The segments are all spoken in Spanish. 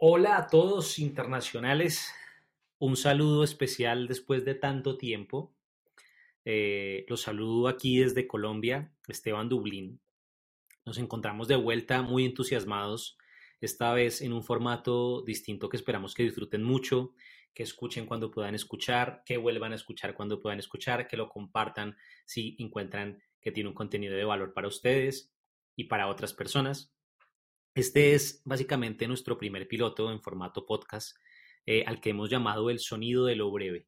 Hola a todos internacionales, un saludo especial después de tanto tiempo. Eh, los saludo aquí desde Colombia, Esteban Dublín. Nos encontramos de vuelta muy entusiasmados, esta vez en un formato distinto que esperamos que disfruten mucho, que escuchen cuando puedan escuchar, que vuelvan a escuchar cuando puedan escuchar, que lo compartan si encuentran que tiene un contenido de valor para ustedes y para otras personas. Este es básicamente nuestro primer piloto en formato podcast eh, al que hemos llamado el sonido de lo breve.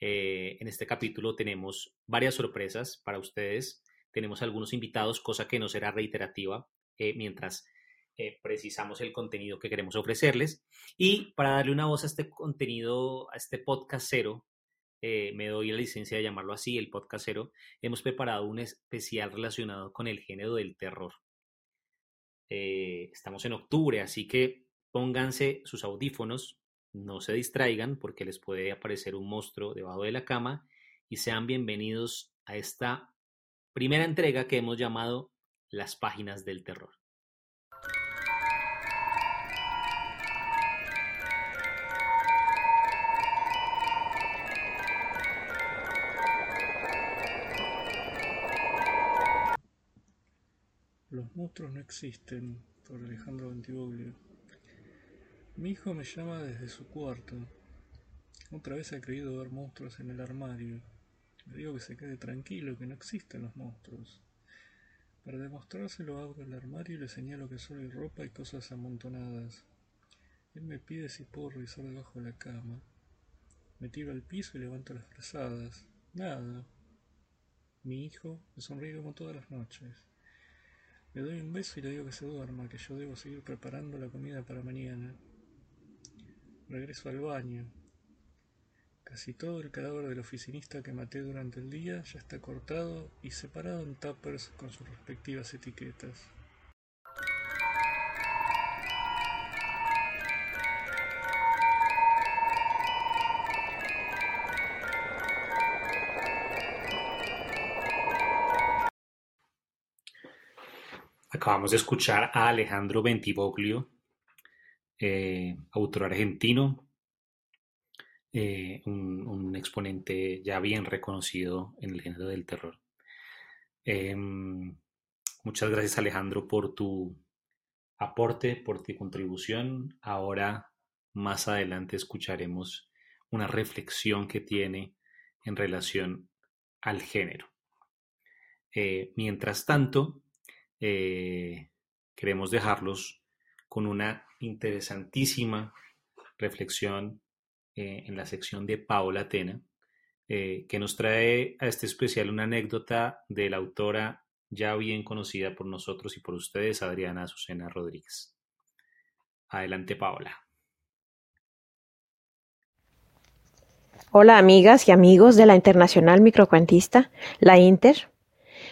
Eh, en este capítulo tenemos varias sorpresas para ustedes. Tenemos algunos invitados, cosa que no será reiterativa eh, mientras precisamos el contenido que queremos ofrecerles. Y para darle una voz a este contenido, a este podcast cero, me doy la licencia de llamarlo así, el podcast cero, hemos preparado un especial relacionado con el género del terror. Eh, estamos en octubre, así que pónganse sus audífonos, no se distraigan porque les puede aparecer un monstruo debajo de la cama y sean bienvenidos a esta primera entrega que hemos llamado Las páginas del terror. Monstruos no existen, por Alejandro Antiboglio. Mi hijo me llama desde su cuarto. Otra vez ha creído ver monstruos en el armario. Le digo que se quede tranquilo, que no existen los monstruos. Para demostrárselo abro el armario y le señalo que solo hay ropa y cosas amontonadas. Él me pide si puedo revisar debajo de la cama. Me tiro al piso y levanto las frazadas. Nada. Mi hijo me sonríe como todas las noches. Le doy un beso y le digo que se duerma, que yo debo seguir preparando la comida para mañana. Regreso al baño. Casi todo el cadáver del oficinista que maté durante el día ya está cortado y separado en tuppers con sus respectivas etiquetas. Acabamos de escuchar a Alejandro Bentivoglio, eh, autor argentino, eh, un, exponente ya bien reconocido en el género del terror. Em, muchas gracias Alejandro por tu aporte, por tu contribución. Ahora, más adelante, escucharemos una reflexión que tiene en relación al género. Eh, mientras tanto, eh, queremos dejarlos con una interesantísima reflexión eh, en la sección de Paola Tena, eh, que nos trae a este especial una anécdota de la autora ya bien conocida por nosotros y por ustedes, Adriana Azucena Rodríguez. Adelante, Paola. Hola amigas y amigos de la Internacional Microcuentista, la Inter.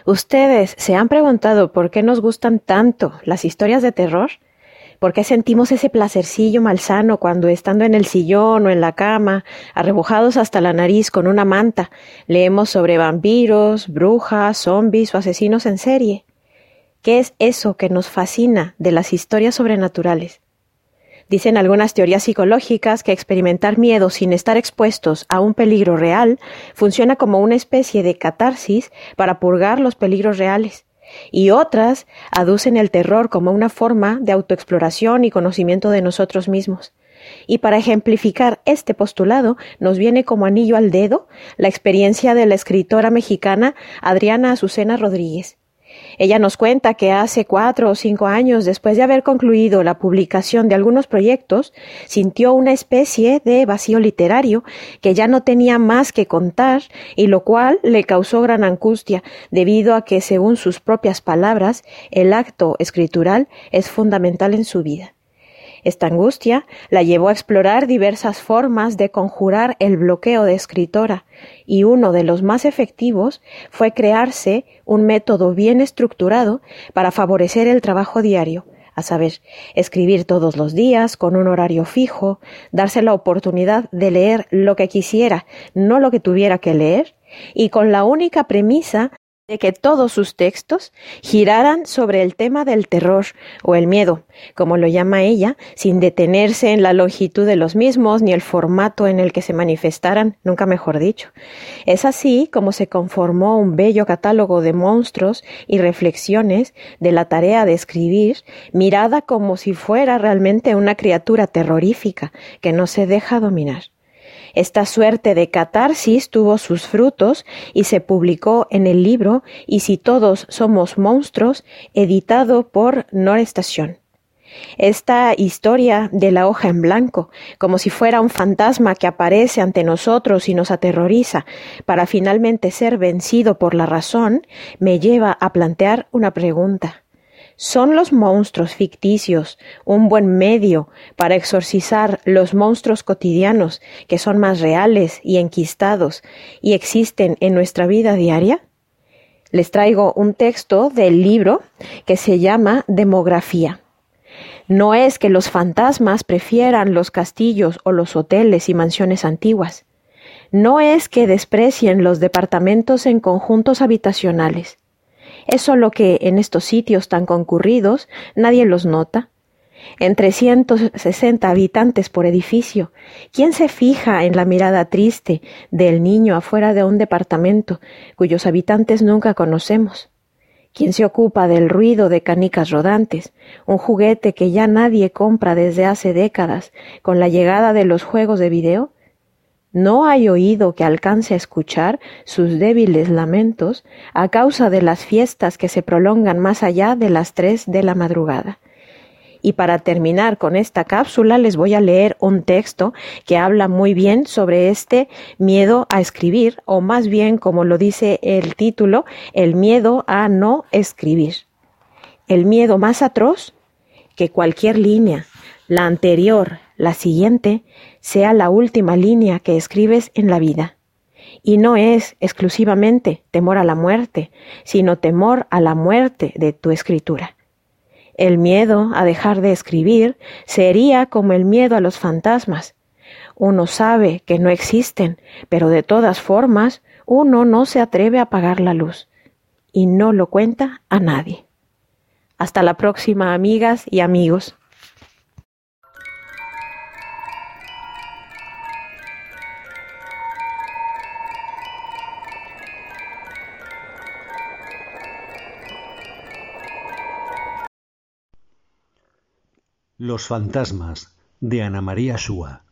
¿Ustedes se han preguntado por qué nos gustan tanto las historias de terror? ¿Por qué sentimos ese placercillo malsano cuando estando en el sillón o en la cama, arrebujados hasta la nariz con una manta, leemos sobre vampiros, brujas, zombies o asesinos en serie? ¿Qué es eso que nos fascina de las historias sobrenaturales? Dicen algunas teorías psicológicas que experimentar miedo sin estar expuestos a un peligro real funciona como una especie de catarsis para purgar los peligros reales. Y otras aducen el terror como una forma de autoexploración y conocimiento de nosotros mismos. Y para ejemplificar este postulado nos viene como anillo al dedo la experiencia de la escritora mexicana Adriana Azucena Rodríguez. Ella nos cuenta que hace cuatro o cinco años, después de haber concluido la publicación de algunos proyectos, sintió una especie de vacío literario que ya no tenía más que contar y lo cual le causó gran angustia debido a que, según sus propias palabras, el acto escritural es fundamental en su vida. Esta angustia la llevó a explorar diversas formas de conjurar el bloqueo de escritora, y uno de los más efectivos fue crearse un método bien estructurado para favorecer el trabajo diario, a saber, escribir todos los días con un horario fijo, darse la oportunidad de leer lo que quisiera, no lo que tuviera que leer, y con la única premisa de que todos sus textos giraran sobre el tema del terror o el miedo, como lo llama ella, sin detenerse en la longitud de los mismos ni el formato en el que se manifestaran, nunca mejor dicho. Es así como se conformó un bello catálogo de monstruos y reflexiones de la tarea de escribir, mirada como si fuera realmente una criatura terrorífica que no se deja dominar. Esta suerte de catarsis tuvo sus frutos y se publicó en el libro Y si todos somos monstruos, editado por Norestación. Esta historia de la hoja en blanco, como si fuera un fantasma que aparece ante nosotros y nos aterroriza, para finalmente ser vencido por la razón, me lleva a plantear una pregunta. ¿Son los monstruos ficticios un buen medio para exorcizar los monstruos cotidianos que son más reales y enquistados y existen en nuestra vida diaria? Les traigo un texto del libro que se llama Demografía. No es que los fantasmas prefieran los castillos o los hoteles y mansiones antiguas. No es que desprecien los departamentos en conjuntos habitacionales. Es solo que en estos sitios tan concurridos nadie los nota. Entre 160 habitantes por edificio, ¿quién se fija en la mirada triste del niño afuera de un departamento cuyos habitantes nunca conocemos? ¿Quién se ocupa del ruido de canicas rodantes, un juguete que ya nadie compra desde hace décadas con la llegada de los juegos de video? No hay oído que alcance a escuchar sus débiles lamentos a causa de las fiestas que se prolongan más allá de las tres de la madrugada. Y para terminar con esta cápsula les voy a leer un texto que habla muy bien sobre este miedo a escribir, o más bien, como lo dice el título, el miedo a no escribir. El miedo más atroz que cualquier línea, la anterior, la siguiente, sea la última línea que escribes en la vida. Y no es exclusivamente temor a la muerte, sino temor a la muerte de tu escritura. El miedo a dejar de escribir sería como el miedo a los fantasmas. Uno sabe que no existen, pero de todas formas uno no se atreve a apagar la luz y no lo cuenta a nadie. Hasta la próxima, amigas y amigos. Los fantasmas de Ana María Shua.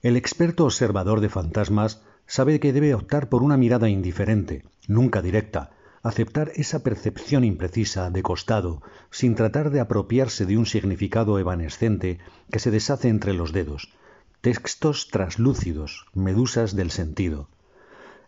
El experto observador de fantasmas sabe que debe optar por una mirada indiferente, nunca directa, aceptar esa percepción imprecisa, de costado, sin tratar de apropiarse de un significado evanescente que se deshace entre los dedos, textos traslúcidos, medusas del sentido.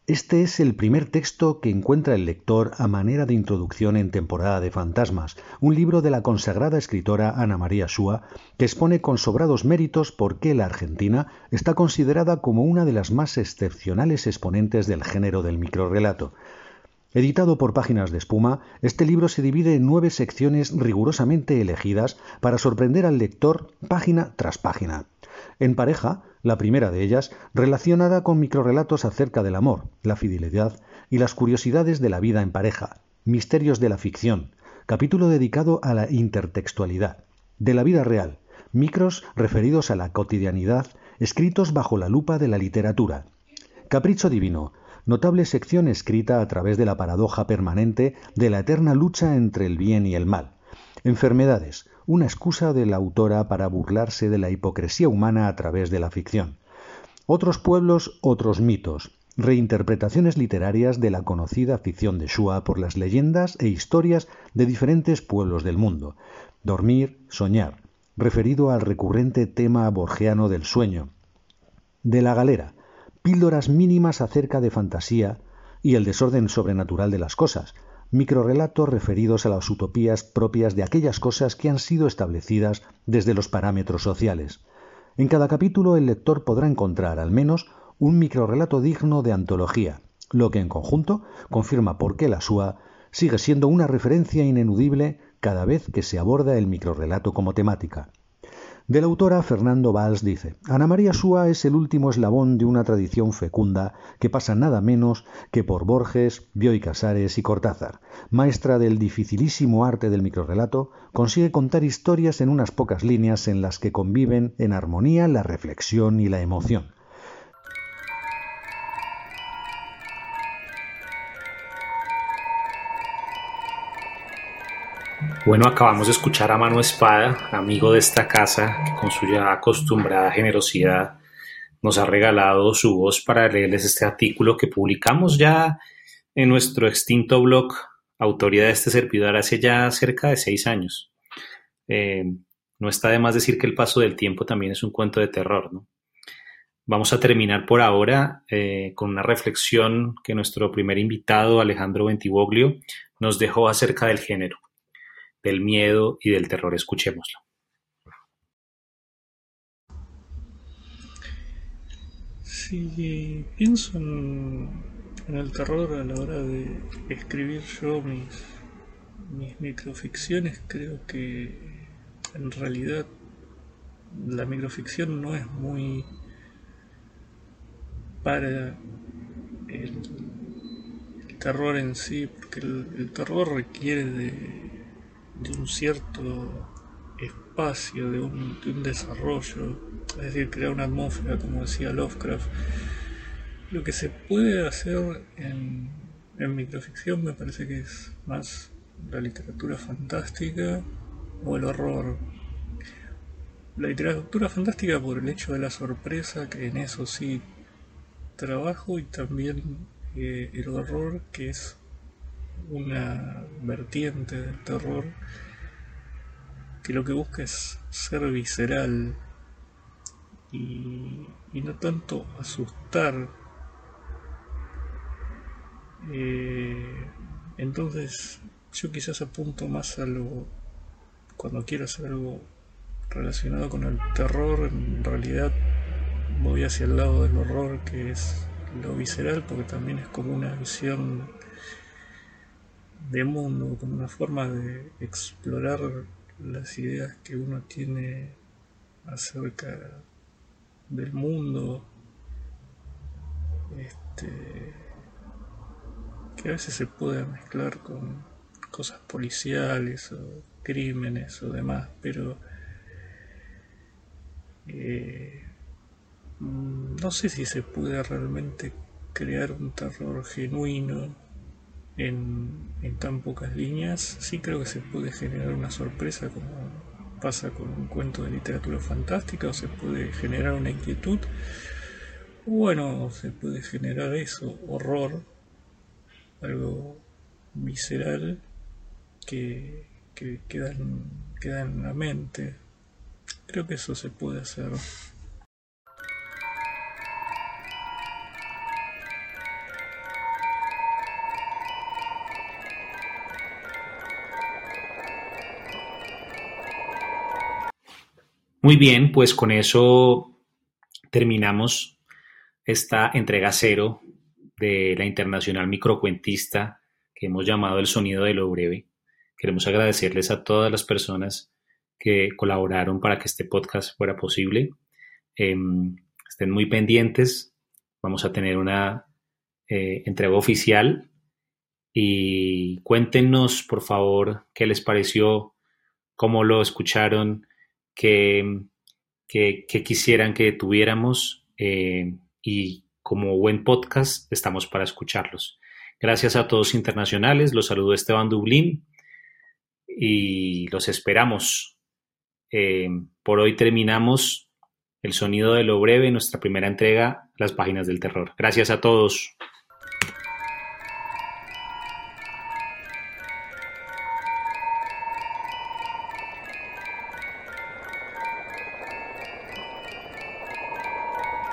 Este es el primer texto que encuentra el lector a manera de introducción en Temporada de Fantasmas, un libro de la consagrada escritora Ana María Shua, que expone con sobrados méritos por qué la Argentina está considerada como una de las más excepcionales exponentes del género del microrrelato. Editado por Páginas de Espuma, este libro se divide en nueve secciones rigurosamente elegidas para sorprender al lector página tras página. En pareja, la primera de ellas relacionada con microrelatos acerca del amor, la fidelidad y las curiosidades de la vida en pareja, misterios de la ficción, capítulo dedicado a la intertextualidad, de la vida real, micros referidos a la cotidianidad, escritos bajo la lupa de la literatura. Capricho Divino, notable sección escrita a través de la paradoja permanente de la eterna lucha entre el bien y el mal. Enfermedades, una excusa de la autora para burlarse de la hipocresía humana a través de la ficción. Otros pueblos, otros mitos, reinterpretaciones literarias de la conocida ficción de Shua por las leyendas e historias de diferentes pueblos del mundo. Dormir, soñar, referido al recurrente tema borgiano del sueño. De la galera, píldoras mínimas acerca de fantasía y el desorden sobrenatural de las cosas, microrelatos referidos a las utopías propias de aquellas cosas que han sido establecidas desde los parámetros sociales. En cada capítulo el lector podrá encontrar al menos un microrelato digno de antología, lo que en conjunto confirma por qué la SUA sigue siendo una referencia ineludible cada vez que se aborda el microrelato como temática. De la autora Fernando Valls dice, Ana María Súa es el último eslabón de una tradición fecunda que pasa nada menos que por Borges, Bioy Casares y Cortázar. Maestra del dificilísimo arte del microrelato, consigue contar historias en unas pocas líneas en las que conviven en armonía la reflexión y la emoción. Bueno, acabamos de escuchar a Mano Espada, amigo de esta casa, que con su ya acostumbrada generosidad nos ha regalado su voz para leerles este artículo que publicamos ya en nuestro extinto blog, autoría de este servidor, hace ya cerca de seis años. Eh, no está de más decir que el paso del tiempo también es un cuento de terror, ¿no? Vamos a terminar por ahora eh, con una reflexión que nuestro primer invitado, Alejandro Ventivoglio, nos dejó acerca del género del miedo y del terror. Escuchémoslo. Si pienso en, el terror a la hora de escribir yo mis microficciones, creo que en realidad la microficción no es muy para el, terror en sí, porque el terror requiere de, de un cierto espacio, de un, desarrollo, es decir, crear una atmósfera, como decía Lovecraft. Lo que se puede hacer en, en microficción me parece que es más la literatura fantástica o el horror. La literatura fantástica por el hecho de la sorpresa, que en eso sí trabajo, y también eh, el horror, que es una vertiente del terror que lo que busca es ser visceral y, no tanto asustar. Eh, entonces yo quizás apunto más a lo cuando quiero hacer algo relacionado con el terror, en realidad voy hacia el lado del horror que es lo visceral porque también es como una visión de mundo, como una forma de explorar las ideas que uno tiene acerca del mundo, este, que a veces se puede mezclar con cosas policiales o crímenes o demás, pero eh, no sé si se puede realmente crear un terror genuino en, tan pocas líneas, sí creo que se puede generar una sorpresa como pasa con un cuento de literatura fantástica o se puede generar una inquietud. Bueno, se puede generar eso, horror, algo visceral que, que queda, queda en la mente. Creo que eso se puede hacer. Muy bien, pues con eso terminamos esta entrega cero de la Internacional Microcuentista que hemos llamado El Sonido de lo Breve. Queremos agradecerles a todas las personas que colaboraron para que este podcast fuera posible. Em, estén muy pendientes. Vamos a tener una eh, entrega oficial y cuéntenos, por favor, qué les pareció, cómo lo escucharon que, quisieran que tuviéramos eh, y como buen podcast estamos para escucharlos. Gracias a todos internacionales, los saludo Esteban Dublín y los esperamos. Eh, por hoy terminamos el sonido de lo breve, nuestra primera entrega, las páginas del terror. Gracias a todos.